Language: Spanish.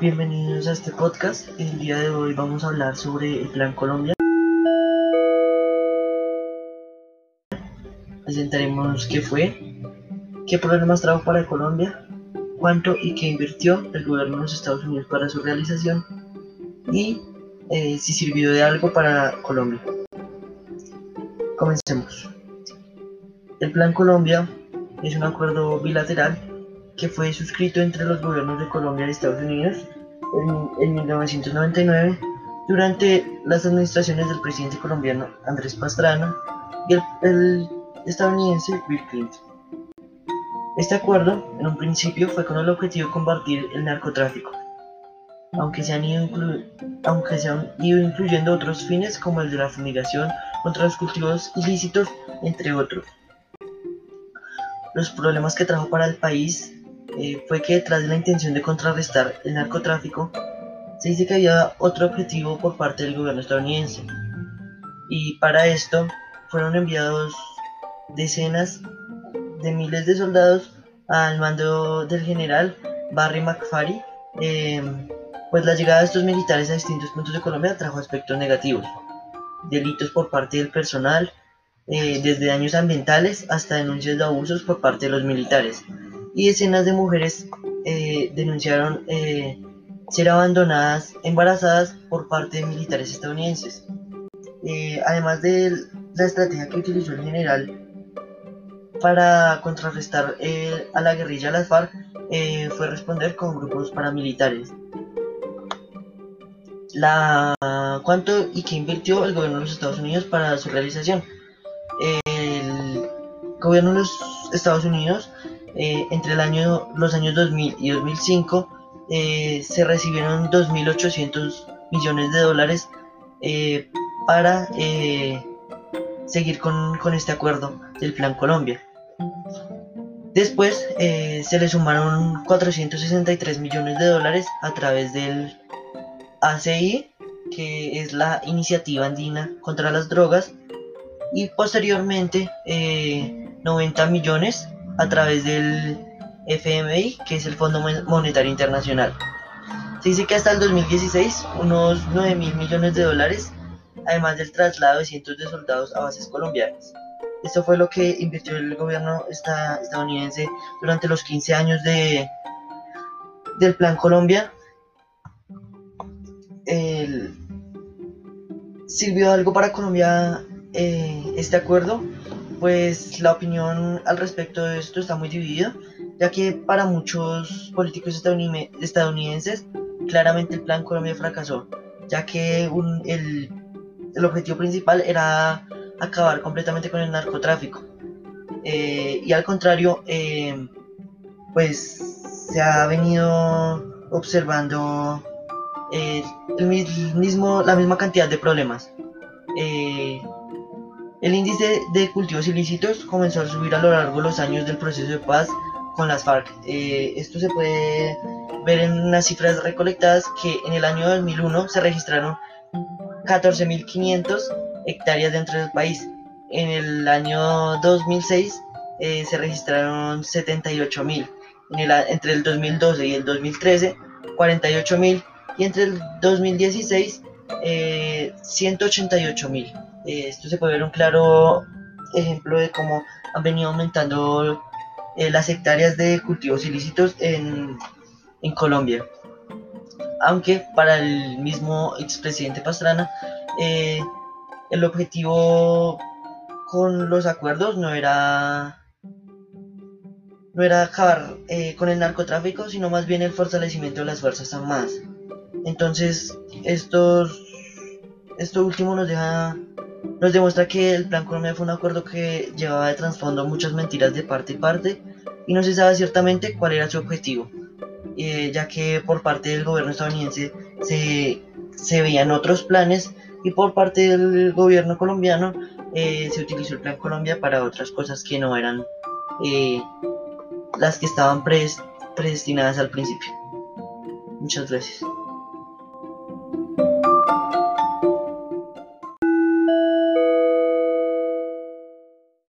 Bienvenidos a este podcast. El día de hoy vamos a hablar sobre el Plan Colombia. Presentaremos qué fue, qué problemas trajo para Colombia, cuánto y qué invirtió el gobierno de los Estados Unidos para su realización y eh, si sirvió de algo para Colombia. Comencemos. El Plan Colombia es un acuerdo bilateral que fue suscrito entre los gobiernos de Colombia y Estados Unidos en, 1999 durante las administraciones del presidente colombiano Andrés Pastrana y el, estadounidense Bill Clinton. Este acuerdo, en un principio, fue con el objetivo de combatir el narcotráfico, aunque se han ido, aunque se han ido incluyendo otros fines como el de la fumigación contra los cultivos ilícitos, entre otros. Los problemas que trajo para el país eh, fue que detrás de la intención de contrarrestar el narcotráfico, se dice que había otro objetivo por parte del gobierno estadounidense. Y para esto fueron enviados decenas de miles de soldados al mando del general Barry McFarry, em, pues la llegada de estos militares a distintos puntos de Colombia trajo aspectos negativos, delitos por parte del personal, eh, desde daños ambientales hasta denuncias de abusos por parte de los militares, y decenas de mujeres eh, denunciaron eh, ser abandonadas embarazadas por parte de militares estadounidenses. Eh, además de la estrategia que utilizó el general para contrarrestar a la guerrilla las FARC, fue responder con grupos paramilitares. La, ¿Cuánto y qué invirtió el gobierno de los Estados Unidos para su realización? El gobierno de los Estados Unidos eh, entre los años 2000 y 2005 eh, se recibieron 2.800 millones de dólares eh, para seguir con, con, este acuerdo del Plan Colombia. Después se le sumaron 463 millones de dólares a través del ACI, que es la Iniciativa Andina contra las Drogas, y posteriormente 90 millones a través del FMI, que es el Fondo Monetario Internacional. Se dice que hasta el 2016 unos 9 mil millones de dólares, además del traslado de cientos de soldados a bases colombianas. Esto fue lo que invirtió el gobierno estadounidense durante los 15 años de, del Plan Colombia. ¿Sirvió algo para Colombia eh, este acuerdo? Pues la opinión al respecto de esto está muy dividida, ya que para muchos políticos estadounidenses claramente el Plan Colombia fracasó, ya que el, objetivo principal era acabar completamente con el narcotráfico. Eh, y al contrario, eh, pues se ha venido observando eh, el mismo, la misma cantidad de problemas. El índice de cultivos ilícitos comenzó a subir a lo largo de los años del proceso de paz con las FARC. Eh, esto se puede ver en unas cifras recolectadas que en el año 2001 se registraron 14.500 hectáreas dentro del país. En el año 2006 eh, se registraron 78.000. entre el 2012 y el 2013, 48.000. Y entre el 2016, eh, 188.000. Eh, esto se puede ver un claro ejemplo de cómo han venido aumentando eh, las hectáreas de cultivos ilícitos en, Colombia. Aunque para el mismo expresidente Pastrana, eh, el objetivo con los acuerdos no era no era acabar con el narcotráfico, sino más bien el fortalecimiento de las Fuerzas Armadas. Entonces, estos, esto último nos deja nos demuestra que el Plan Colombia fue un acuerdo que llevaba de trasfondo muchas mentiras de parte y parte y no se sabe ciertamente cuál era su objetivo, eh, ya que por parte del gobierno estadounidense se, se, veían otros planes y por parte del gobierno colombiano eh, se utilizó el Plan Colombia para otras cosas que no eran eh, las que estaban predestinadas al principio. Muchas gracias.